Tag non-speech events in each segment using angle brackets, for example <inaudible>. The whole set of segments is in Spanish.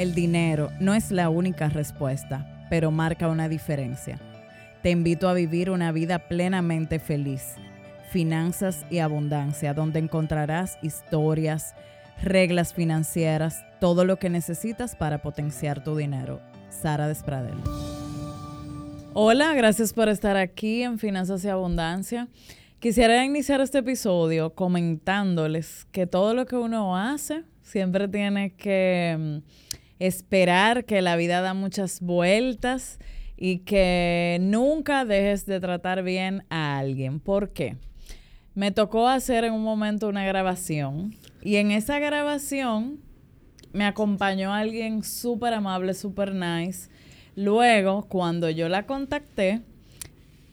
El dinero no es la única respuesta, pero marca una diferencia. Te invito a vivir una vida plenamente feliz, finanzas y abundancia, donde encontrarás historias, reglas financieras, todo lo que necesitas para potenciar tu dinero. Sara Despradel. Hola, gracias por estar aquí en Finanzas y Abundancia. Quisiera iniciar este episodio comentándoles que todo lo que uno hace siempre tiene que mm, esperar que la vida da muchas vueltas y que nunca dejes de tratar bien a alguien. ¿Por qué? Me tocó hacer en un momento una grabación y en esa grabación me acompañó alguien súper amable, súper nice. Luego, cuando yo la contacté,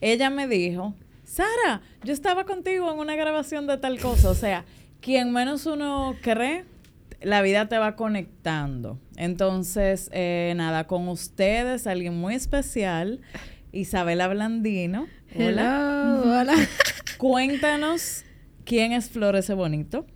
ella me dijo, Sara, yo estaba contigo en una grabación de tal cosa. O sea, quien menos uno cree, la vida te va conectando. Entonces, eh, nada, con ustedes, alguien muy especial, Isabela Blandino. Hola. hola. <laughs> Cuéntanos quién es Florece Bonito.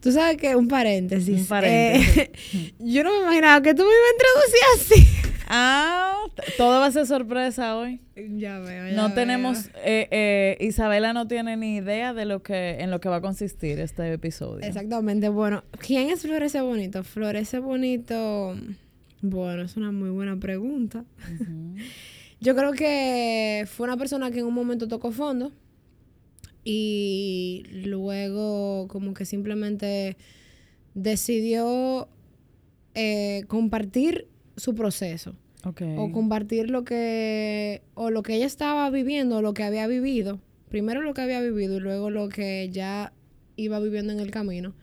Tú sabes que un paréntesis. Un paréntesis. Eh, <laughs> yo no me imaginaba que tú me ibas a introducir así. Ah, todo va a ser sorpresa hoy. Ya veo. Ya no veo. tenemos, eh, eh, Isabela no tiene ni idea de lo que, en lo que va a consistir este episodio. Exactamente. Bueno, ¿quién es Florece Bonito? Florece Bonito. Bueno, es una muy buena pregunta. <laughs> Yo creo que fue una persona que en un momento tocó fondo y luego como que simplemente decidió eh, compartir su proceso O compartir lo que o lo que ella estaba viviendo o lo que había vivido. Primero lo que había vivido y luego lo que ya iba viviendo en el camino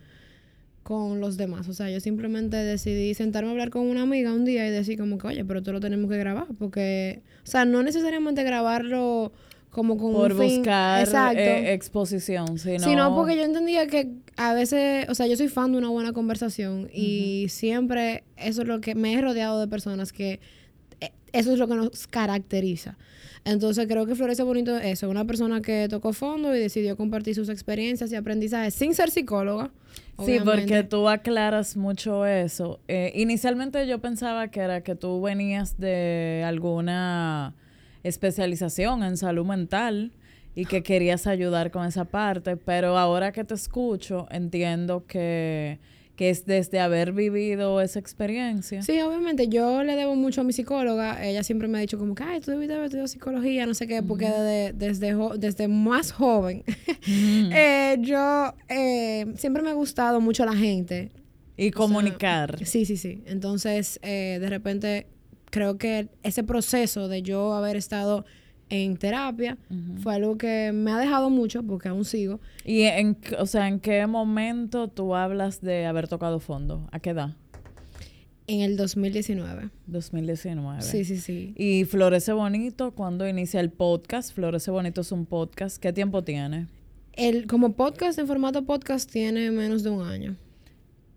con los demás. O sea yo simplemente decidí sentarme a hablar con una amiga un día y decir como que oye pero esto lo tenemos que grabar porque o sea no necesariamente grabarlo como con Por un buscar eh, exposición, sino, Sino porque yo entendía que a veces, o sea, yo soy fan de una buena conversación y siempre eso es lo que me he rodeado de personas que eso es lo que nos caracteriza. Entonces creo que Florece Bonito es eso, una persona que tocó fondo y decidió compartir sus experiencias y aprendizajes sin ser psicóloga. Sí, porque tú aclaras mucho eso. Eh, inicialmente yo pensaba que era que tú venías de alguna especialización en salud mental y que querías ayudar con esa parte, pero ahora que te escucho entiendo que, que es desde haber vivido esa experiencia. Sí, obviamente, yo le debo mucho a mi psicóloga. Ella siempre me ha dicho como que, ay, tú debiste haber estudiado psicología, no sé qué, porque desde, desde, jo- desde más joven, <laughs> eh, yo eh, siempre me ha gustado mucho la gente. y comunicar. Sí, sí, sí. Entonces, eh, de repente, creo que ese proceso de yo haber estado en terapia fue algo que me ha dejado mucho, porque aún sigo. Y en, o sea, ¿en qué momento tú hablas de haber tocado fondo? ¿A qué edad? En el 2019. 2019. Sí, sí, sí. Y Florece Bonito, cuando inicia el podcast? Florece Bonito es un podcast. ¿Qué tiempo tiene? El, como podcast, en formato podcast, tiene menos de un año.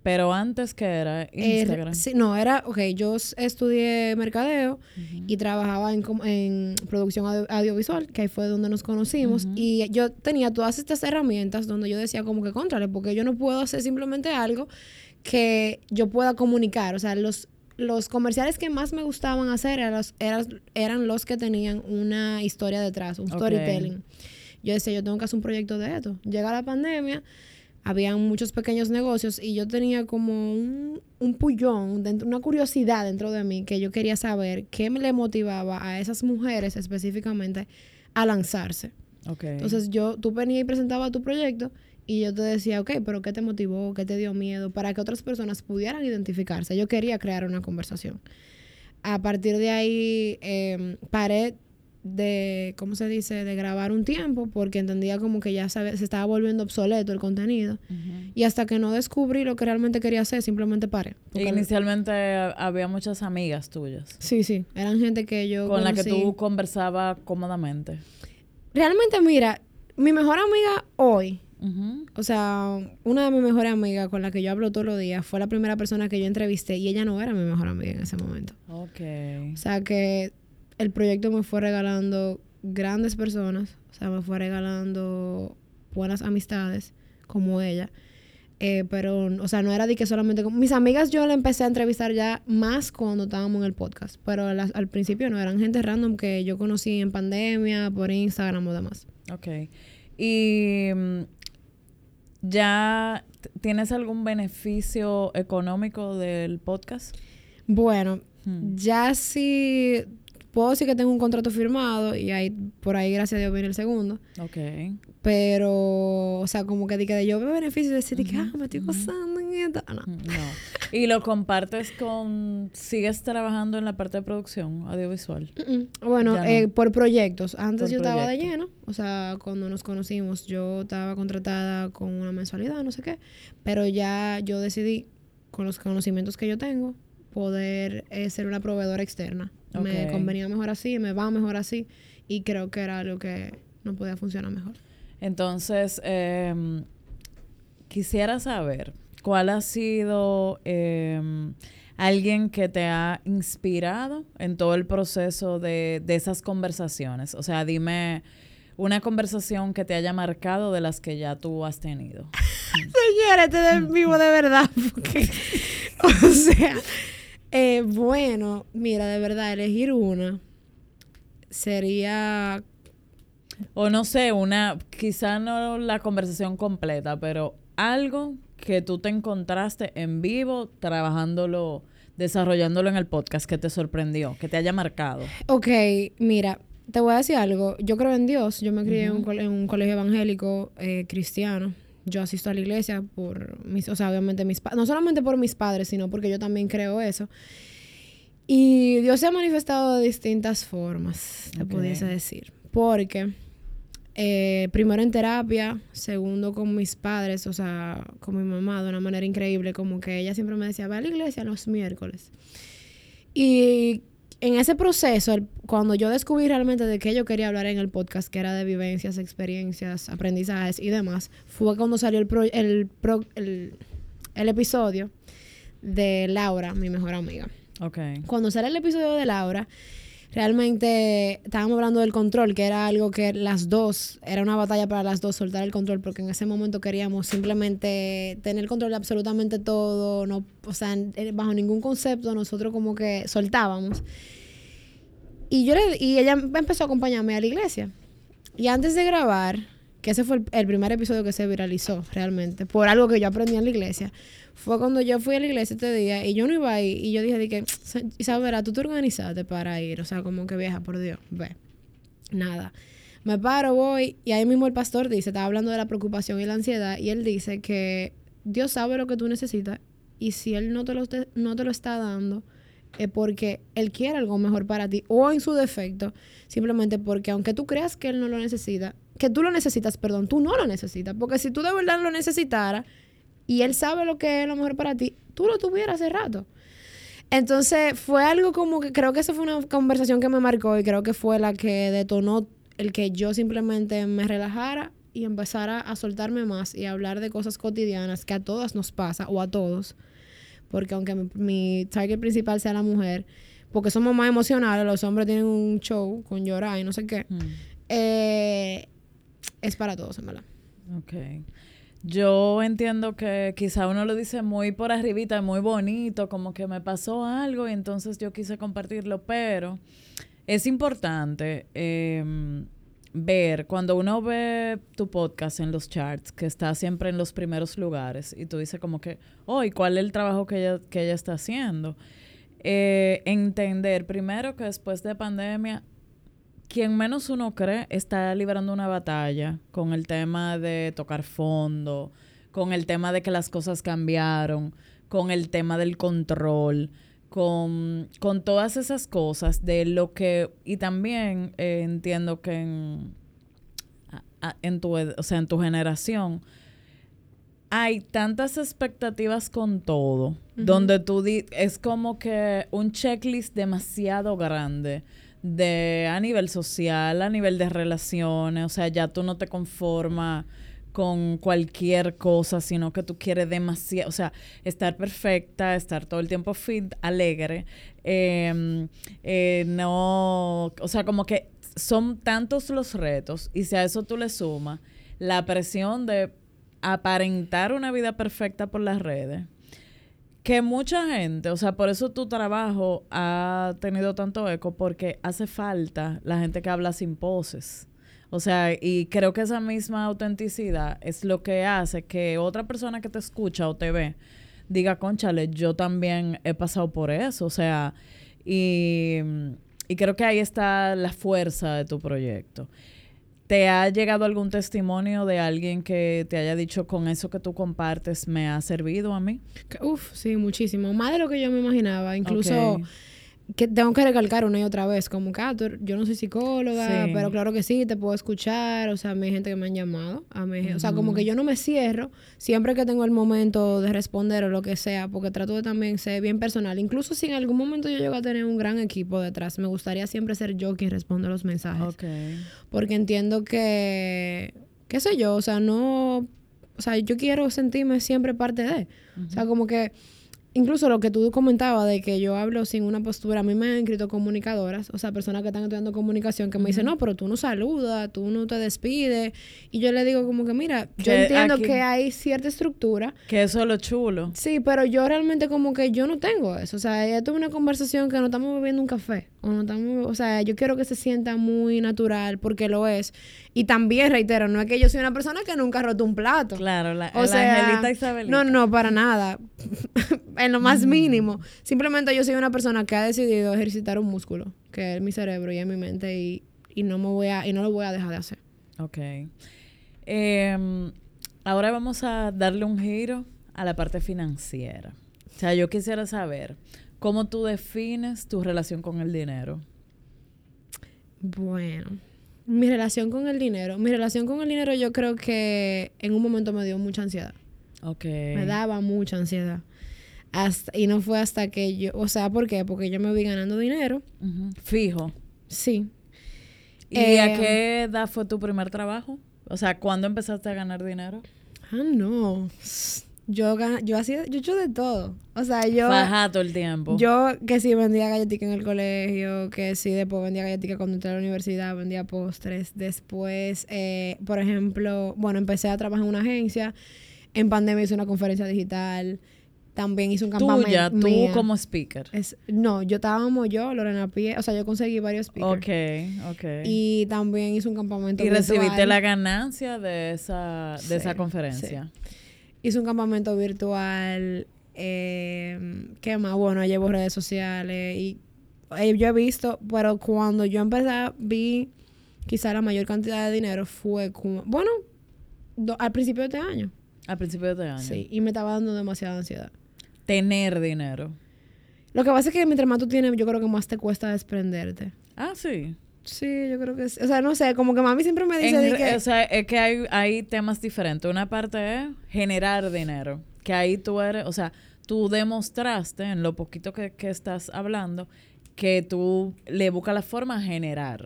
Pero antes que era Eh, Instagram. sí, no, era, ok, yo estudié mercadeo Ujú. y trabajaba en, en producción audio- audiovisual, que ahí fue donde nos conocimos. Ujú. Y yo tenía todas estas herramientas donde yo decía como que contrale, porque yo no puedo hacer simplemente algo que yo pueda comunicar. O sea, los, los comerciales que más me gustaban hacer eran los, eran, eran los que tenían una historia detrás, un Ok. storytelling. Yo decía, yo tengo que hacer un proyecto de esto. Llega la pandemia, habían muchos pequeños negocios y yo tenía como un, un pullón, dentro, una curiosidad dentro de mí que yo quería saber qué me le motivaba a esas mujeres específicamente a lanzarse. Entonces yo, tú venías y presentabas tu proyecto y yo te decía, ok, pero ¿qué te motivó? ¿Qué te dio miedo? Para que otras personas pudieran identificarse. Yo quería crear una conversación. A partir de ahí eh, paré de, ¿cómo se dice?, de grabar un tiempo porque entendía como que ya sabe- se estaba volviendo obsoleto el contenido. Y hasta que no descubrí lo que realmente quería hacer, simplemente paré. Inicialmente había muchas amigas tuyas Sí, sí, eran gente que yo con la que tú conversabas cómodamente. Realmente, mira, mi mejor amiga hoy, o sea, una de mis mejores amigas con la que yo hablo todos los días, fue la primera persona que yo entrevisté y ella no era mi mejor amiga en ese momento. Ok. O sea que el proyecto me fue regalando grandes personas, o sea, me fue regalando buenas amistades como ella. Eh, pero, o sea, no era de que solamente con mis amigas yo la empecé a entrevistar ya más cuando estábamos en el podcast, pero al, al principio no, eran gente random que yo conocí en pandemia, por Instagram o demás. Ok. Y mm, ya tienes algún beneficio económico del podcast? Bueno, Hmm. ya sí puedo decir que tengo un contrato firmado y ahí por ahí gracias a Dios viene el segundo. Ok. Pero, o sea, como que de que de yo veo beneficios y decir de que, ah, me estoy gozando en esto. Ah, no. Mm, No. ¿Y lo compartes con... ¿Sigues trabajando en la parte de producción audiovisual? Bueno, no. eh, por proyectos. Antes Por yo estaba de lleno. O sea, cuando nos conocimos, yo estaba contratada con una mensualidad, no sé qué. Pero ya yo decidí, con los conocimientos que yo tengo, poder eh, ser una proveedora externa. Me convenía mejor así, me va mejor así. Y creo que era algo que no podía funcionar mejor. Entonces, em, quisiera saber cuál ha sido em, alguien que te ha inspirado en todo el proceso de, de esas conversaciones. O sea, dime una conversación que te haya marcado de las que ya tú has tenido. <laughs> Señora, este es vivo de verdad. Porque, <laughs> o sea, eh, bueno, mira, de verdad, elegir una sería. O no sé, una, quizá no la conversación completa, pero algo que tú te encontraste en vivo trabajándolo, desarrollándolo en el podcast que te sorprendió, que te haya marcado. Ok, mira, te voy a decir algo. Yo creo en Dios. Yo me crié en, un en un colegio evangélico eh, cristiano. Yo asisto a la iglesia por mis, o sea, obviamente mis no solamente por mis padres, sino porque yo también creo eso. Y Dios se ha manifestado de distintas formas, te Ok. pudiese decir. Porque eh, primero en terapia, segundo con mis padres, o sea, con mi mamá de una manera increíble, como que ella siempre me decía, ve a la iglesia los miércoles. Y en ese proceso, el- cuando yo descubrí realmente de qué yo quería hablar en el podcast, que era de vivencias, experiencias, aprendizajes y demás, fue cuando salió el, pro- el, pro- el, el episodio de Laura, mi mejor amiga. Ok. Cuando sale el episodio de Laura, realmente estábamos hablando del control, que era algo que las dos, era una batalla para las dos soltar el control, porque en ese momento queríamos simplemente tener control de absolutamente todo, no, o sea, en- bajo ningún concepto, nosotros como que soltábamos. Y yo le, y ella empezó a acompañarme a la iglesia. Y antes de grabar, que ese fue el, primer episodio que se viralizó realmente, por algo que yo aprendí en la iglesia, fue cuando yo fui a la iglesia este día y yo no iba ahí y yo dije, que, Isabela, tú te organizaste para ir, o sea, como que vieja, por Dios, ve. Nada. Me paro, voy y ahí mismo el pastor dice, estaba hablando de la preocupación y la ansiedad y él dice que Dios sabe lo que tú necesitas y si Él no te lo, te- no te lo está dando es porque Él quiere algo mejor para ti o en su defecto, simplemente porque aunque tú creas que Él no lo necesita, que tú lo necesitas, perdón, tú no lo necesitas, porque si tú de verdad lo necesitaras y Él sabe lo que es lo mejor para ti, tú lo tuvieras hace rato. Entonces fue algo como que creo que esa fue una conversación que me marcó y creo que fue la que detonó el que yo simplemente me relajara y empezara a soltarme más y a hablar de cosas cotidianas que a todas nos pasa o a todos. Porque aunque mi, mi target principal sea la mujer, porque somos más emocionales, los hombres tienen un show con llorar y no sé qué, Mm, eh, es para todos, en verdad. ok. Yo entiendo que quizá uno lo dice muy por arribita, muy bonito, como que me pasó algo y entonces yo quise compartirlo, pero es importante em, ver cuando uno ve tu podcast en los charts, que está siempre en los primeros lugares, y tú dices como que, oh, ¿y cuál es el trabajo que ella, que ella está haciendo? Eh, entender primero que después de pandemia quien menos uno cree está librando una batalla con el tema de tocar fondo, con el tema de que las cosas cambiaron, con el tema del control, con, con todas esas cosas de lo que, y también eh, entiendo que en, en, tu, o sea, en tu generación hay tantas expectativas con todo, donde tú di- es como que un checklist demasiado grande de a nivel social, a nivel de relaciones, o sea, ya tú no te conformas con cualquier cosa, sino que tú quieres demasiado, o sea, estar perfecta, estar todo el tiempo fit, alegre, eh, eh, no, o sea, como que son tantos los retos y si a eso tú le sumas la presión de aparentar una vida perfecta por las redes, que mucha gente, o sea, por eso tu trabajo ha tenido tanto eco, porque hace falta la gente que habla sin poses. O sea, y creo que esa misma autenticidad es lo que hace que otra persona que te escucha o te ve diga, conchale, yo también he pasado por eso. O sea, y, y creo que ahí está la fuerza de tu proyecto. ¿Te ha llegado algún testimonio de alguien que te haya dicho con eso que tú compartes me ha servido a mí? Uf, sí, muchísimo. Más de lo que yo me imaginaba. Incluso que tengo que recalcar una y otra vez, como que, ah, yo no soy psicóloga, pero claro que sí, te puedo escuchar, o sea, hay gente que me han llamado, a mí, o sea, como que yo no me cierro siempre que tengo el momento de responder o lo que sea, porque trato de también ser bien personal, incluso si en algún momento yo llego a tener un gran equipo detrás, me gustaría siempre ser yo quien responde los mensajes, porque entiendo que, qué sé yo, o sea, no, o sea, yo quiero sentirme siempre parte de, o sea, como que incluso lo que tú comentabas de que yo hablo sin una postura, a mí me han escrito comunicadoras, o sea, personas que están estudiando comunicación que me dicen, no, pero tú no saludas, tú no te despides. Y yo le digo como que, mira, yo entiendo que hay cierta estructura. Que eso es lo chulo. Sí, pero yo realmente como que yo no tengo eso. O sea, esto es una conversación que no estamos bebiendo un café. O, no estamos, o sea, yo quiero que se sienta muy natural porque lo es. Y también, reitero, no es que yo soy una persona que nunca ha roto un plato. Claro, la, o sea, Angelita Isabelita. No, no, para nada. <laughs> en lo más mínimo. Simplemente yo soy una persona que ha decidido ejercitar un músculo, que es mi cerebro y es mi mente, y, no me voy a, y no lo voy a dejar de hacer. Ok. Em, ahora vamos a darle un giro a la parte financiera. O sea, yo quisiera saber cómo tú defines tu relación con el dinero. Bueno, mi relación con el dinero. Mi relación con el dinero yo creo que en un momento me dio mucha ansiedad. Ok. Me daba mucha ansiedad. Hasta, y no fue hasta que yo, o sea, ¿por qué? Porque yo me vi ganando dinero. Fijo. Sí. ¿Y a eh, qué edad fue tu primer trabajo? O sea, ¿cuándo empezaste a ganar dinero? Ah, no. Yo, yo hacía, yo hecho de todo. O sea, yo. Baja todo el tiempo. Yo que sí vendía galletitas en el colegio, que sí después vendía galletitas cuando entré a la universidad, vendía postres. Después, eh, por ejemplo, bueno, empecé a trabajar en una agencia. En pandemia hice una conferencia digital. También hice un campamento. Tuya, tú como speaker. Es, no, yo estábamos yo, Lorena Pie, o sea, yo conseguí varios speakers. Ok, ok. Y también hice un campamento ¿Y recibiste la ganancia de esa, de esa conferencia? Hice un campamento virtual. Eh, ¿Qué más? Bueno, llevo redes sociales y eh, yo he visto, pero cuando yo empecé, vi quizá la mayor cantidad de dinero fue como, bueno, al principio de este año. Al principio de este año. Sí, y me estaba dando demasiada ansiedad. Tener dinero. Lo que pasa es que mientras más tú tienes, yo creo que más te cuesta desprenderte. Ah, sí. Sí, yo creo que sí. O sea, no sé, como que mami siempre me dice... que... O sea, es que hay, hay temas diferentes. Una parte es generar dinero. Que ahí tú eres, o sea, tú demostraste en lo poquito que, estás hablando que tú le buscas la forma a generar.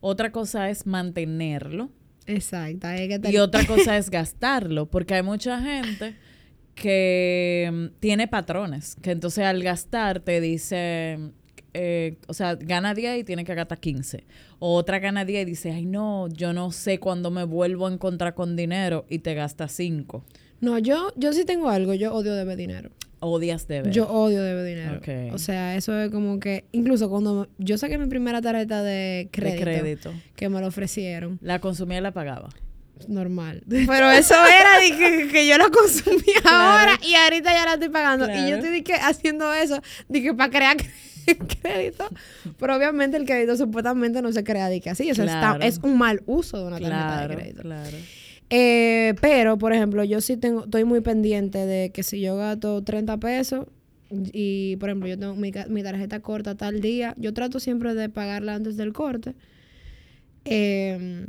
Otra cosa es mantenerlo. Exacto. Y otra <laughs> cosa es gastarlo, porque hay mucha gente que mm, tiene patrones, que entonces al gastar te dice, eh, o sea, gana 10 y tiene que gastar 15. O otra gana 10 y dice, ay no, yo no sé cuándo me vuelvo a encontrar con dinero y te gasta 5. No, yo, yo sí tengo algo, yo odio deber dinero. Odias deber. Yo odio deber dinero. O sea, eso es como que, incluso cuando yo saqué mi primera tarjeta de crédito, de crédito. que me lo ofrecieron. La consumía y la pagaba normal. <laughs> Pero eso era que, yo la consumía ahora y ahorita ya la estoy pagando. Y yo estoy que, haciendo eso, dije, para crear <laughs> crédito. Pero obviamente el crédito supuestamente no se crea de que así. O sea, es un mal uso de una tarjeta de crédito. Claro. Eh, pero, por ejemplo, yo sí tengo, estoy muy pendiente de que si yo gasto 30 pesos y, por ejemplo, yo tengo mi, mi tarjeta corta tal día, yo trato siempre de pagarla antes del corte. Eh,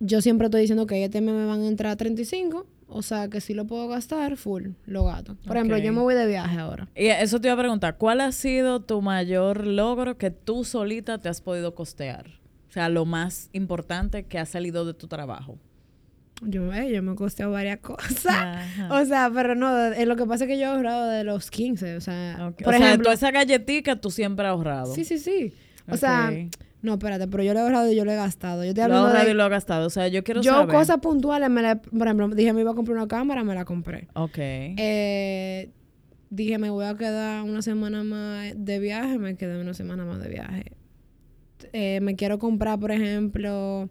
yo siempre estoy diciendo que este me van a entrar 35, o sea que si lo puedo gastar, full, lo gato. Por ejemplo, yo me voy de viaje ahora. Y eso te iba a preguntar, ¿cuál ha sido tu mayor logro que tú solita te has podido costear? O sea, lo más importante que ha salido de tu trabajo. Yo, eh, yo me costeo varias <laughs> cosas. O sea, pero no, eh, lo que pasa es que yo he ahorrado de los 15. O sea, por ejemplo. esa galletita tú siempre has ahorrado. Sí, sí, sí. O sea, No, espérate, pero yo lo he ahorrado y yo lo he gastado. Yo te Lo he ahorrado de... y lo he gastado. O sea, yo quiero Yo saber. cosas puntuales, me la, por ejemplo, dije me iba a comprar una cámara, me la compré. Ok. Eh, dije me voy a quedar una semana más de viaje, me quedé una semana más de viaje. Eh, me quiero comprar, por ejemplo,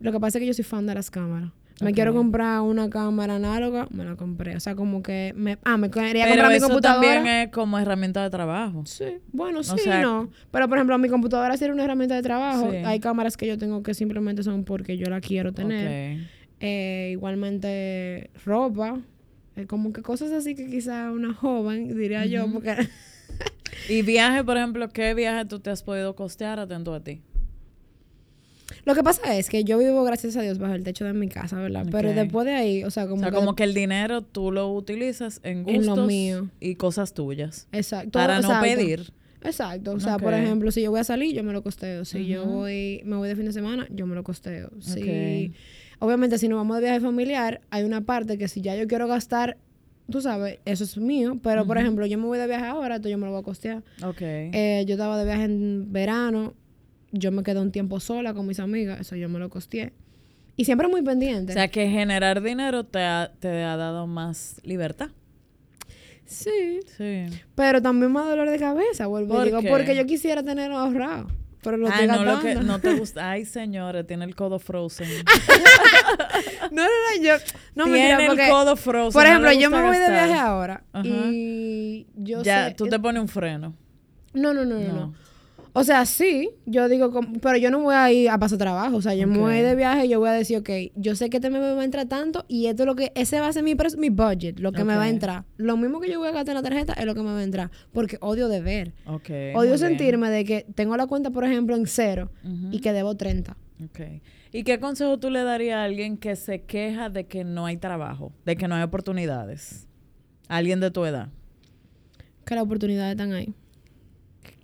lo que pasa es que yo soy fan de las cámaras. Me quiero comprar una cámara análoga, me la compré. O sea, como que me, ah, me quería Pero comprar mi computadora. también es como herramienta de trabajo. Sí, bueno, sí, sea- no. Pero por ejemplo, mi computadora sí era una herramienta de trabajo. Sí. Hay cámaras que yo tengo que simplemente son porque yo la quiero tener. Ok. Eh, igualmente ropa. Eh, como que cosas así que quizá una joven, diría yo, porque <laughs> Y viaje, por ejemplo, ¿qué viaje tú te has podido costear atento a ti? Lo que pasa es que yo vivo, gracias a Dios, bajo el techo de mi casa, ¿verdad? Pero después de ahí, o sea, como o sea, que... como que el dinero tú lo utilizas en En lo gustos mío. y cosas tuyas. Exacto. Para no exacto. pedir. Exacto. O sea, por ejemplo, si yo voy a salir, yo me lo costeo. Si yo voy, me voy de fin de semana, yo me lo costeo. Si, obviamente, si nos vamos de viaje familiar, hay una parte que si ya yo quiero gastar, tú sabes, eso es mío. Pero, por ejemplo, yo me voy de viaje ahora, entonces yo me lo voy a costear. Ok. Eh, yo estaba de viaje en verano, yo me quedé un tiempo sola con mis amigas, eso yo me lo costeé. Y siempre muy pendiente. o sea, que generar dinero te ha, te ha dado más libertad. sí, Sí. pero también más dolor de cabeza, vuelvo ¿Por digo, qué? porque yo quisiera tener ahorrado. Pero lo estoy no, lo que no te <laughs> gusta. Ay, señores, tiene el codo frozen. <laughs> No, no, no, yo. No, tiene mentira, el porque. codo frozen. Por ejemplo, yo me voy de viaje ahora Ajá. y yo Ya, sé. tú te pones un freno. No, no, no, no, No. no. O sea, sí, yo digo, pero yo no voy a ir a pasar trabajo. O sea, yo me voy de viaje y yo voy a decir, ok, yo sé que este me va a entrar tanto y esto es lo que, ese va a ser mi, mi budget, lo que me va a entrar. Lo mismo que yo voy a gastar en la tarjeta es lo que me va a entrar. Porque odio deber. Ok. odio bien. sentirme de que tengo la cuenta, por ejemplo, en cero y que debo 30. Ok. ¿Y qué consejo tú le darías a alguien que se queja de que no hay trabajo, de que no hay oportunidades? Alguien de tu edad Que las oportunidades están ahí.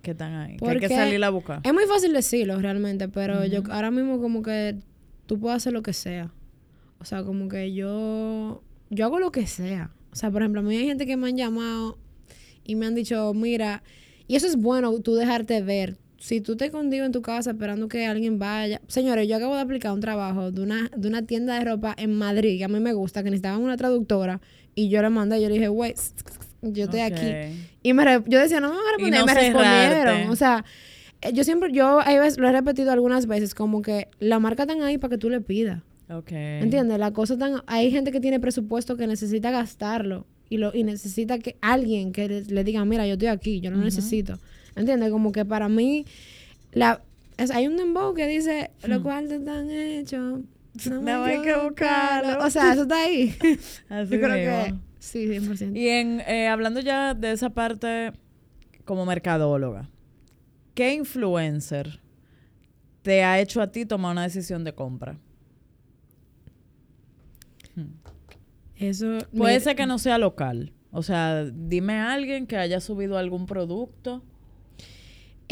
Que están ahí, que hay que Porque salir a buscar. Es muy fácil decirlo realmente, pero yo Ujú. ahora mismo como que tú puedes hacer lo que sea. O sea, como que yo yo hago lo que sea. O sea, por ejemplo, a mí hay gente que me han llamado y me han dicho, mira, y eso es bueno, tú dejarte ver. Si tú te escondido en tu casa esperando que alguien vaya. Señores, yo acabo de aplicar un trabajo de una, de una tienda de ropa en Madrid, que a mí me gusta, que necesitaban una traductora, y yo le mandé, yo le dije, güey, yo estoy aquí. Y me re- yo decía, no me van a Y responder. no me respondieron. O sea, eh, yo siempre, yo lo he repetido algunas veces, como que la marca están ahí para que tú le pidas. Ok. ¿Entiendes? La cosa tan... Hay gente que tiene presupuesto que necesita gastarlo y lo y necesita que alguien que le, le diga, mira, yo estoy aquí, yo lo Ujú. necesito. ¿Entiendes? Como que para mí, la, es- hay un dembow que dice, los Hmm. cuartos están hechos. No, No hay que buscarlo. O sea, eso está ahí. <laughs> Así <laughs> yo creo que... Sí, 100%. Y en, eh, hablando ya de esa parte como mercadóloga, ¿qué influencer te ha hecho a ti tomar una decisión de compra? Eso... Puede mira, ser que no sea local. O sea, dime a alguien que haya subido algún producto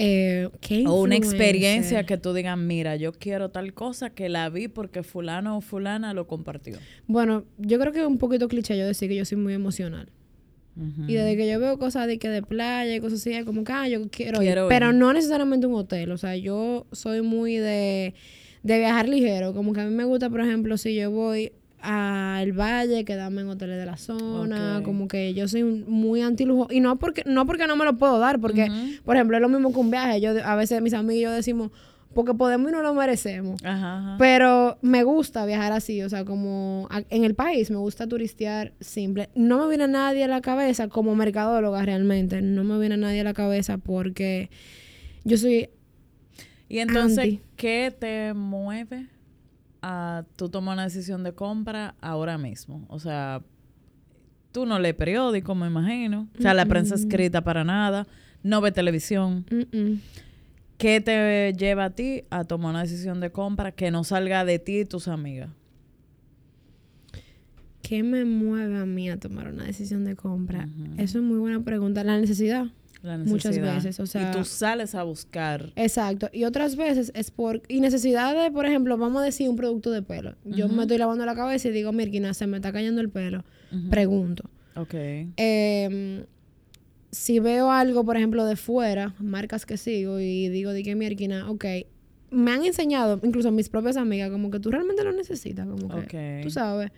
eh, ¿qué o una experiencia que tú digas, mira, yo quiero tal cosa que la vi porque fulano o fulana lo compartió. Bueno, yo creo que es un poquito cliché yo decir que yo soy muy emocional. Y desde que yo veo cosas de que de playa y cosas así, es como que, ah, yo quiero, Quiero ir. ir. Pero no necesariamente un hotel. O sea, yo soy muy de, de viajar ligero. Como que a mí me gusta, por ejemplo, si yo voy al valle, quedarme en hoteles de la zona. Como que yo soy muy anti lujo. Y no porque, no porque no me lo puedo dar, porque, por ejemplo, es lo mismo que un viaje. Yo, a veces mis amigos y yo decimos, porque podemos y no lo merecemos. Ajá, ajá. Pero me gusta viajar así, o sea, como a- en el país me gusta turistear simple. No me viene nadie a la cabeza como mercadóloga realmente, no me viene nadie a la cabeza porque yo soy Y entonces, Anti. ¿qué te mueve a tú tomar una decisión de compra ahora mismo? O sea, tú no lees periódico, me imagino. O sea, la prensa escrita para nada. No ves televisión. mm. ¿Qué te lleva a ti a tomar una decisión de compra que no salga de ti y tus amigas? ¿Qué me mueve a mí a tomar una decisión de compra? Ujú. Eso es muy buena pregunta. La necesidad. Muchas veces, o sea- Y tú sales a buscar. Exacto. Y otras veces es por... Y necesidad de, por ejemplo, vamos a decir un producto de pelo. Yo me estoy lavando la cabeza y digo, Mirkina, se me está cayendo el pelo. Pregunto. Ok. Eh, si veo algo, por ejemplo, de fuera, marcas que sigo y digo, di que mierquina, ok, me han enseñado, incluso mis propias amigas, como que tú realmente lo necesitas, como que, tú sabes.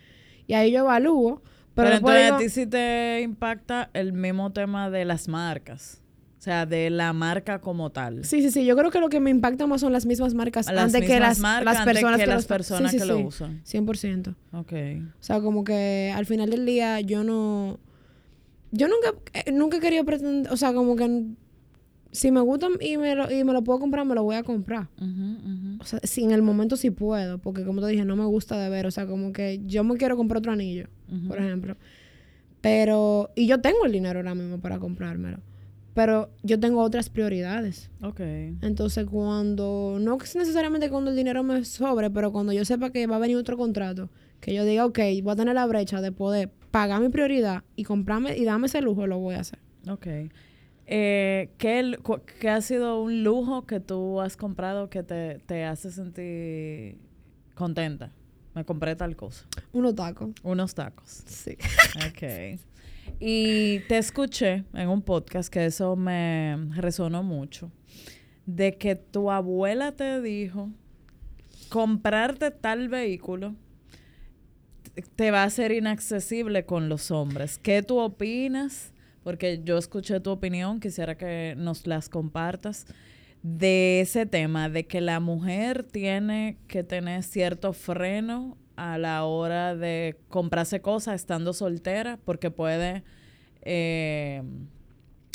Y ahí yo evalúo. Pero, pero entonces a ti sí te impacta el mismo tema de las marcas. O sea, de la marca como tal. Sí, sí, sí. Yo creo que lo que me impacta más son las mismas marcas las antes que las, las personas que, las personas que lo usan. 100%. Ok. O sea, como que al final del día yo no... Yo nunca, eh, nunca he querido pretender... O sea, como que si me gusta y me, lo, y me lo puedo comprar, me lo voy a comprar. O sea, si en el momento sí puedo, porque como te dije, no me gusta de ver. O sea, como que yo me quiero comprar otro anillo, por ejemplo. Pero, y yo tengo el dinero ahora mismo para comprármelo. Pero yo tengo otras prioridades. Ok. Entonces, cuando, no es necesariamente cuando el dinero me sobre, pero cuando yo sepa que va a venir otro contrato, que yo diga, ok, voy a tener la brecha de poder pagar mi prioridad y comprarme y darme ese lujo, lo voy a hacer. Ok. Eh, ¿qué, ¿qué, ha sido un lujo que tú has comprado que te, te hace sentir contenta? Me compré tal cosa. Unos tacos. Unos tacos. Sí. Ok. Y te escuché en un podcast que eso me resonó mucho, de que tu abuela te dijo, comprarte tal vehículo te va a ser inaccesible con los hombres. ¿Qué tú opinas? Porque yo escuché tu opinión, quisiera que nos las compartas de ese tema, de que la mujer tiene que tener cierto freno a la hora de comprarse cosas estando soltera porque puede, eh,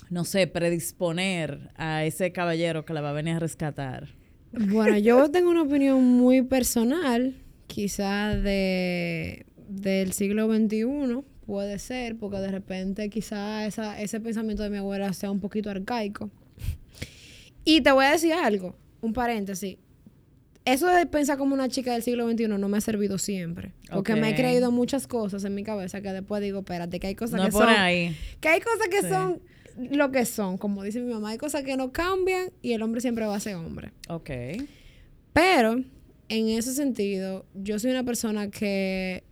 no sé, predisponer a ese caballero que la va a venir a rescatar. Bueno, yo <laughs> tengo una opinión muy personal, quizá de, del siglo XXI, puede ser, porque de repente quizá esa, ese pensamiento de mi abuela sea un poquito arcaico. Y te voy a decir algo, un paréntesis eso de pensar como una chica del siglo XXI no me ha servido siempre. Porque me he creído muchas cosas en mi cabeza que después digo, espérate, que hay cosas que son. Ahí. Que hay cosas que son lo que son. Como dice mi mamá, hay cosas que no cambian y el hombre siempre va a ser hombre. Ok. Pero, en ese sentido, yo soy una persona que.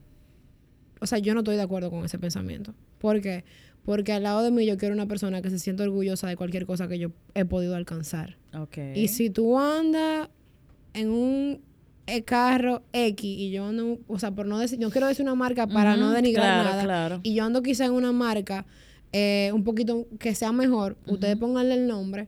O sea, yo no estoy de acuerdo con ese pensamiento. ¿Por qué? Porque al lado de mí yo quiero una persona que se sienta orgullosa de cualquier cosa que yo he podido alcanzar. Ok. Y si tú andas en un eh, carro X y yo ando, o sea, por no decir, no quiero decir una marca para no denigrar nada. Y yo ando quizá en una marca eh, un poquito que sea mejor, ustedes pónganle el nombre.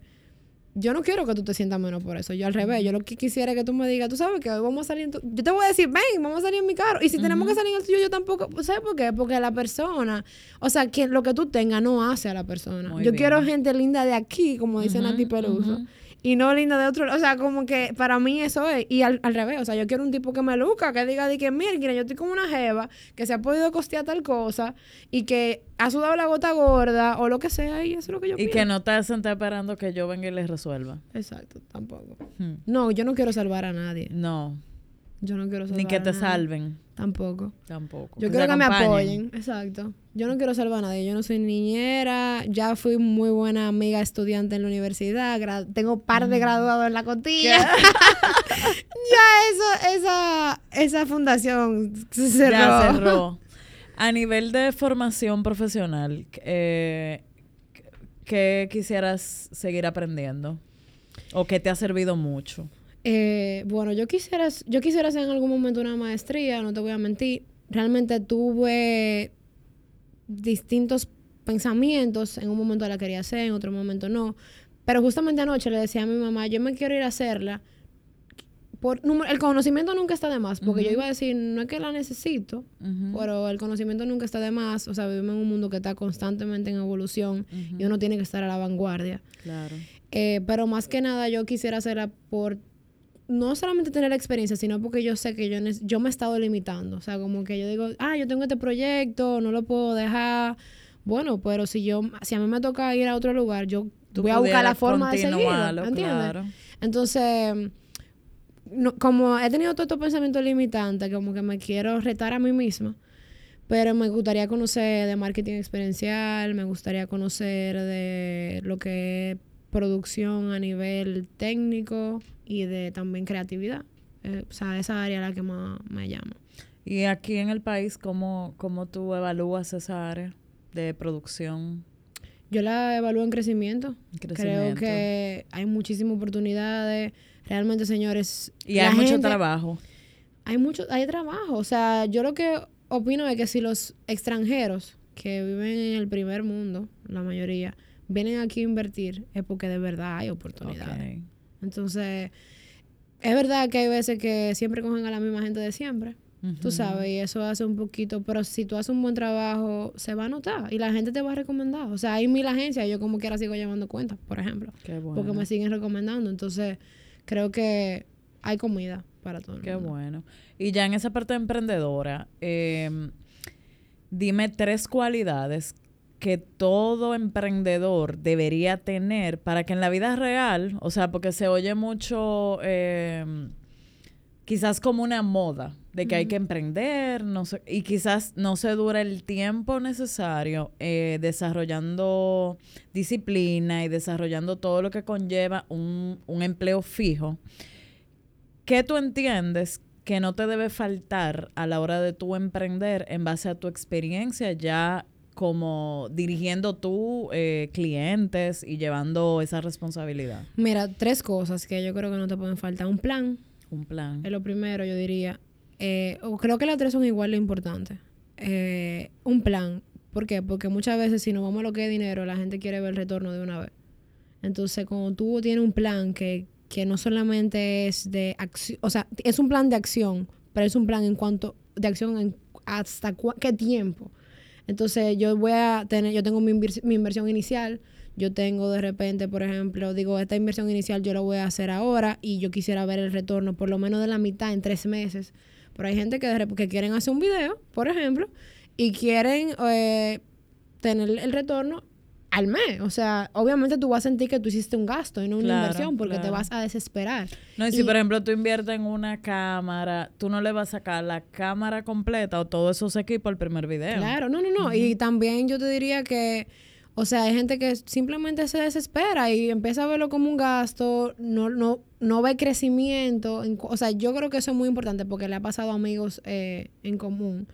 Yo no quiero que tú te sientas menos por eso. Yo al revés, yo lo que quisiera es que tú me digas, tú sabes que hoy vamos a salir en tu... Yo te voy a decir, ven, vamos a salir en mi carro. Y si tenemos que salir en el tuyo, yo tampoco... ¿Sabes por qué? Porque la persona, o sea, que lo que tú tengas no hace a la persona. yo quiero gente linda de aquí, como dice Nati Peluso y no linda de otro. O sea, como que para mí eso es. Y al, revés, o sea, yo quiero un tipo que me luca, que diga de que, mira, yo estoy como una jeva, que se ha podido costear tal cosa y que ha sudado la gota gorda o lo que sea, y eso es lo que yo Y que no te sentar esperando que yo venga y les resuelva. Exacto, tampoco. Hmm. No, yo no quiero salvar a nadie. No. Yo no quiero salvar Ni que te salven. Tampoco. Tampoco. Yo quiero que me apoyen. Exacto. Yo no quiero salvar a nadie. Yo no soy niñera. Ya fui muy buena amiga estudiante en la universidad. tengo par de mm. graduados en la cotilla. <laughs> ya eso, esa, esa fundación se cerró. Ya cerró. <laughs> A nivel de formación profesional, eh, ¿qué quisieras seguir aprendiendo? ¿O qué te ha servido mucho? Eh, bueno, yo quisiera, yo quisiera hacer en algún momento una maestría, no te voy a mentir. Realmente tuve distintos pensamientos. En un momento la quería hacer, en otro momento no. Pero justamente anoche le decía a mi mamá, yo me quiero ir a hacerla. Por, el conocimiento nunca está de más, porque yo iba a decir, no es que la necesito, pero el conocimiento nunca está de más. O sea, vivimos en un mundo que está constantemente en evolución y uno tiene que estar a la vanguardia. Claro. Eh, pero más que nada, yo quisiera hacerla por no solamente tener la experiencia, sino porque yo sé que yo, yo me he estado limitando. O sea, como que yo digo, ah, yo tengo este proyecto, no lo puedo dejar. Bueno, pero si yo, si a mí me toca ir a otro lugar, yo voy a buscar la forma de seguirlo, ¿entiendes? Entonces, como he tenido todo estos pensamientos limitantes, como que me quiero retar a mí misma, pero me gustaría conocer de marketing experiencial, me gustaría conocer de lo que es producción a nivel técnico, y de también creatividad. Eh, o sea, esa área es la que más me llama. ¿Y aquí en el país cómo, cómo tú evalúas esa área de producción? Yo la evalúo en crecimiento. Creo que hay muchísimas oportunidades. Realmente, señores. Y hay mucho trabajo. Hay mucho, hay trabajo. O sea, yo lo que opino es que si los extranjeros que viven en el primer mundo, la mayoría, vienen aquí a invertir, es porque de verdad hay oportunidades. Ok. Entonces, es verdad que hay veces que siempre cogen a la misma gente de siempre. Tú Ujú. sabes, y eso hace un poquito, pero si tú haces un buen trabajo, se va a notar y la gente te va a recomendar. O sea, hay mil agencias, yo como quiera sigo llevando cuentas, por ejemplo, Qué bueno. porque me siguen recomendando. Entonces, creo que hay comida para todo el Qué mundo. bueno. Y ya en esa parte emprendedora, eh, dime tres cualidades que todo emprendedor debería tener para que en la vida real, o sea, porque se oye mucho, eh, quizás como una moda de que hay que emprender, no sé, y quizás no se dura el tiempo necesario eh, desarrollando disciplina y desarrollando todo lo que conlleva un, un empleo fijo. ¿Qué tú entiendes que no te debe faltar a la hora de tú emprender en base a tu experiencia ya como dirigiendo tú eh, clientes y llevando esa responsabilidad? Mira, tres cosas que yo creo que no te pueden faltar. Un plan, Un plan. es lo primero, yo diría. Eh, creo que las tres son igual de importantes. Eh, un plan. ¿Por qué? Porque muchas veces si nos vamos a lo que es dinero, la gente quiere ver el retorno de una vez. Entonces, cuando tú tienes un plan que, que no solamente es de acción, o sea, es un plan de acción, pero es un plan en cuanto, de acción en hasta qué tiempo. Entonces, yo voy a tener, yo tengo mi, mi inversión inicial, yo tengo de repente, por ejemplo, digo, esta inversión inicial yo la voy a hacer ahora y yo quisiera ver el retorno por lo menos de la mitad en tres meses. Pero hay gente que, que quieren hacer un video, por ejemplo, y quieren eh, tener el retorno al mes. O sea, obviamente tú vas a sentir que tú hiciste un gasto y no una Claro, inversión porque te vas a desesperar. No, y si Y- por ejemplo tú inviertes en una cámara, tú no le vas a sacar la cámara completa o todos esos equipos al primer video. Claro, no, no, no. Y también yo te diría que, o sea, hay gente que simplemente se desespera y empieza a verlo como un gasto, no, no, no ve crecimiento. o sea, yo creo que eso es muy importante porque le ha pasado a amigos eh, en común,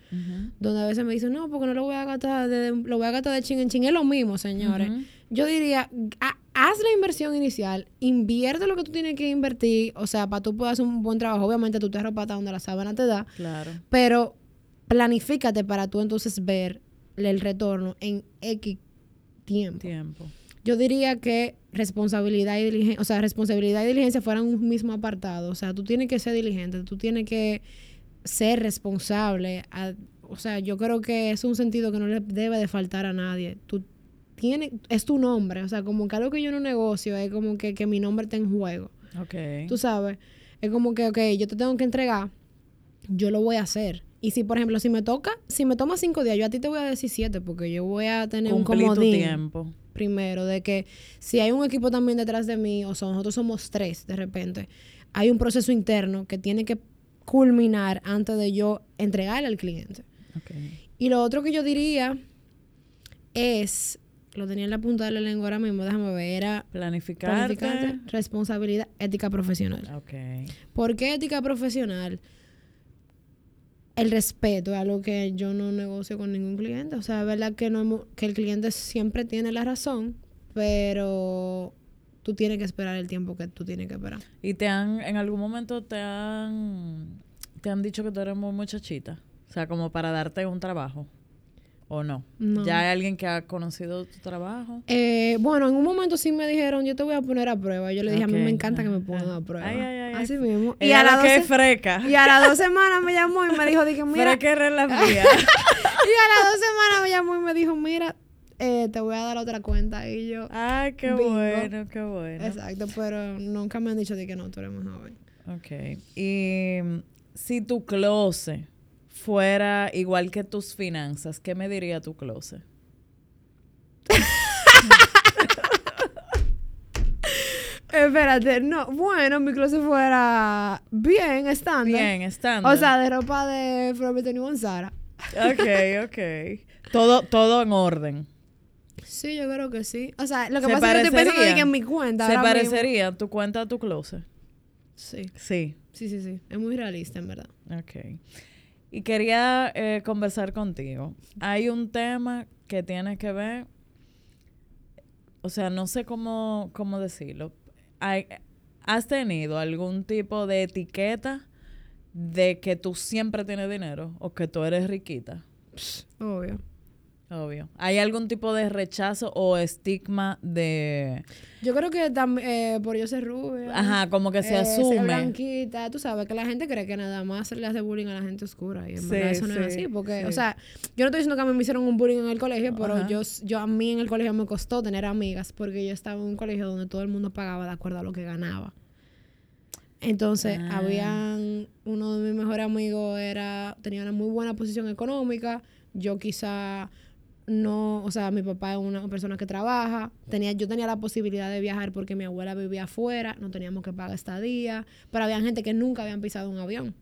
donde a veces me dicen, no, porque no lo voy a gastar de, lo voy a gastar de chin en chin. Es lo mismo, señores. Yo diría, ha- haz la inversión inicial, invierte lo que tú tienes que invertir, o sea, para tú puedas hacer un buen trabajo. Obviamente tú te hasta donde la sábana te da, Claro. pero planifícate para tú entonces ver el retorno en X tiempo. Tiempo. Yo diría que responsabilidad y diligencia, o sea, responsabilidad y diligencia fueran un mismo apartado. O sea, tú tienes que ser diligente, tú tienes que ser responsable. a- o sea, yo creo que es un sentido que no le debe de faltar a nadie. Tú tienes, es tu nombre. O sea, como que algo que yo un negocio es como que, que mi nombre está en juego. Ok. Tú sabes, es como que, ok, yo te tengo que entregar, yo lo voy a hacer. Y si, por ejemplo, si me toca, si me toma cinco días, yo a ti te voy a decir siete, porque yo voy a tener un Cumplí tu comodín tiempo. primero, de que si hay un equipo también detrás de mí, o sea, nosotros somos tres de repente, hay un proceso interno que tiene que culminar antes de yo entregarle al cliente. Y lo otro que yo diría es, lo tenía en la punta de la lengua ahora mismo, déjame ver, era Planificarte. planificarte, responsabilidad, ética profesional. Ok. ¿Por qué ética profesional? El respeto es algo que yo no negocio con ningún cliente. O sea, es verdad que, no, que el cliente siempre tiene la razón, pero tú tienes que esperar el tiempo que tú tienes que esperar. ¿Y te han, en algún momento te han, te han dicho que tú eres muy muchachita? O sea, como para darte un trabajo. ¿O no? No. ¿Ya hay alguien que ha conocido tu trabajo? Eh, bueno, en un momento sí me dijeron, yo te voy a poner a prueba. Yo le dije, a mí me encanta que me pongan a prueba. Ay, ay, ay, Así mismo. Y a, las que dos freca. y a las dos semanas me llamó y me dijo, dije, <laughs> mira, es la mía. Y a las dos semanas me llamó y me dijo, mira, eh, te voy a dar otra cuenta. Y yo, Ay, qué Bingo. bueno, qué bueno. exacto, pero nunca me han dicho de que no, tú eres más joven. Ok. Y mm, si tu closet fuera igual que tus finanzas, ¿qué me diría tu closet? Espérate, no, bueno, mi closet fuera bien, estándar. Bien, estándar. O sea, de ropa de Forever 21 Sara. Ok, ok. Todo, todo en orden. Sí, yo creo que sí. O sea, lo que ¿Se pasa es que estoy pensando parecería? en mi cuenta. ¿Se ahora mismo- parecería tu cuenta a tu closet? Sí, Sí. sí, sí, sí. Es muy realista, en verdad. Ok. Y quería eh, conversar contigo. Hay un tema que tiene que ver o sea, no sé cómo, cómo decirlo. ¿Has tenido algún tipo de etiqueta de que tú siempre tienes dinero o que tú eres riquita? Obvio. Obvio. ¿Hay algún tipo de rechazo o estigma de... Yo creo que también por yo ser rubia. Ajá, como que se eh, asume. Ser blanquita. Tú sabes que la gente cree que nada más se le hace bullying a la gente oscura. Y en Sí, verdad eso no es sí, así. Porque, sí. o sea, yo no estoy diciendo que a mí me hicieron un bullying en el colegio, pero yo, yo a mí en el colegio me costó tener amigas porque yo estaba en un colegio donde todo el mundo pagaba de acuerdo a lo que ganaba. Entonces, Ah. habían uno de mis mejores amigos era tenía una muy buena posición económica. Yo quizá no, o sea, mi papá es una persona que trabaja. Tenía, yo tenía la posibilidad de viajar porque mi abuela vivía afuera, no teníamos que pagar estadía. Pero había gente que nunca habían pisado un avión.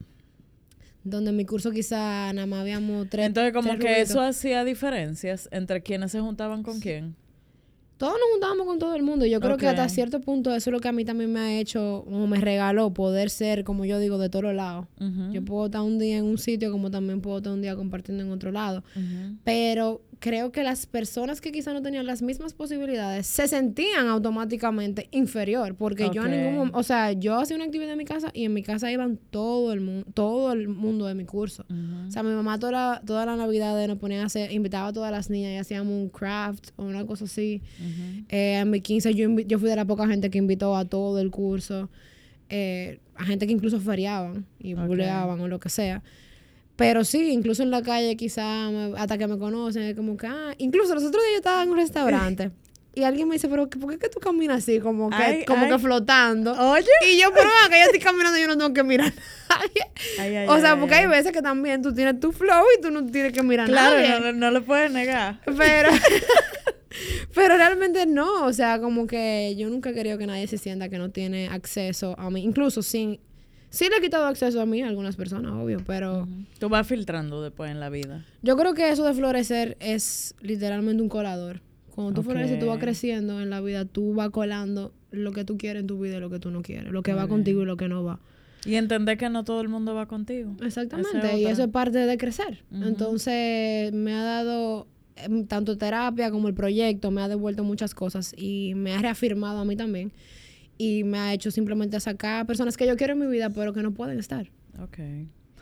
Donde en mi curso quizá nada más habíamos tres. Entonces, como tres que rubitos. eso hacía diferencias entre quienes se juntaban con quién. Todos nos juntábamos con todo el mundo. Yo creo que hasta cierto punto eso es lo que a mí también me ha hecho, o me regaló poder ser, como yo digo, de todos lados. Yo puedo estar un día en un sitio como también puedo estar un día compartiendo en otro lado. Pero creo que las personas que quizá no tenían las mismas posibilidades se sentían automáticamente inferior. Porque yo en ningún momento, o sea, yo hacía una actividad en mi casa y en mi casa iban todo el, mu- todo el mundo de mi curso. O sea, mi mamá toda la, toda la Navidad nos ponía a hacer, invitaba a todas las niñas y hacíamos un craft o una cosa así. Eh, en mi 15 yo, yo fui de la poca gente que invitó a todo el curso, eh, a gente que incluso feriaban y buleaban o lo que sea. Pero sí, incluso en la calle quizá me- hasta que me conocen, es como que, ah, incluso los otros días yo estaba en un restaurante y alguien me dice, pero ¿por qué es que tú caminas así, como que, Ay, como ay. que flotando? Oye. Y yo, pero que yo estoy caminando y yo no tengo que mirar a nadie. Ay, o sea, porque hay ay. veces que también tú tienes tu flow y tú no tienes que mirar a Claro, nadie. no, no lo puedes negar. Pero, <laughs> <laughs> pero realmente no, o sea, como que yo nunca he querido que nadie se sienta que no tiene acceso a mí, incluso sin, sí le he quitado acceso a mí a algunas personas, obvio, pero Tú vas filtrando después en la vida. yo creo que eso de florecer es literalmente un colador. Cuando tú Ok. floreces, tú vas creciendo en la vida, tú vas colando lo que tú quieres en tu vida y lo que tú no quieres, lo que va contigo y lo que no va. Y entender que no todo el mundo va contigo. Exactamente, es y eso es parte de crecer. Entonces, me ha dado em, tanto terapia como el proyecto, me ha devuelto muchas cosas y me ha reafirmado a mí también. Y me ha hecho simplemente sacar personas que yo quiero en mi vida, pero que no pueden estar. Ok.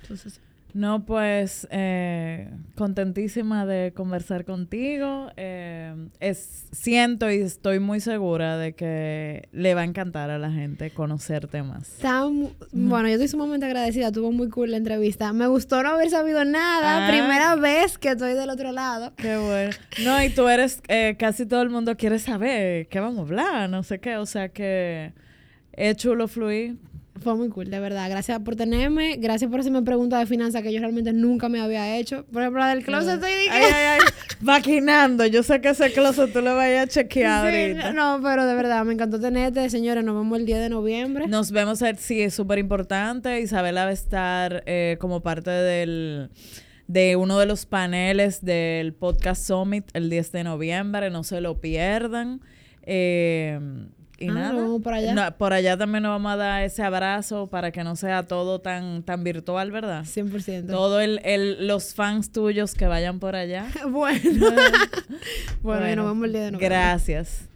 Entonces, No, pues eh, contentísima de conversar contigo. Eh, es, siento y estoy muy segura de que le va a encantar a la gente conocerte más. tan, bueno, yo estoy sumamente agradecida, tuvo muy cool la entrevista. Me gustó no haber sabido nada, Ah. primera vez que estoy del otro lado. Qué bueno. No, y tú eres, eh, casi todo el mundo quiere saber qué vamos a hablar, no sé qué. O sea que es chulo fluir. Fue muy cool, de verdad. Gracias por tenerme, gracias por hacerme preguntas de finanzas que yo realmente nunca me había hecho. Por ejemplo, la del closet estoy que- Ay, ay, <laughs> ay. Maquinando. Yo sé que ese closet tú le vayas a chequear Sí, ahorita. no, pero de verdad, me encantó tenerte. Señores, nos vemos el 10 de noviembre. Nos vemos, eh, sí, es súper importante. Isabela va a estar eh, como parte del de uno de los paneles del Podcast Summit el 10 de noviembre. No se lo pierdan. Eh, y Ah, nada. por allá. No, por allá también nos vamos a dar ese abrazo para que no sea todo tan, tan virtual, ¿verdad? 100%. Todo el, el, los fans tuyos que vayan por allá. <laughs> bueno. <laughs> bueno, y nos vemos el 10 de noviembre. Gracias.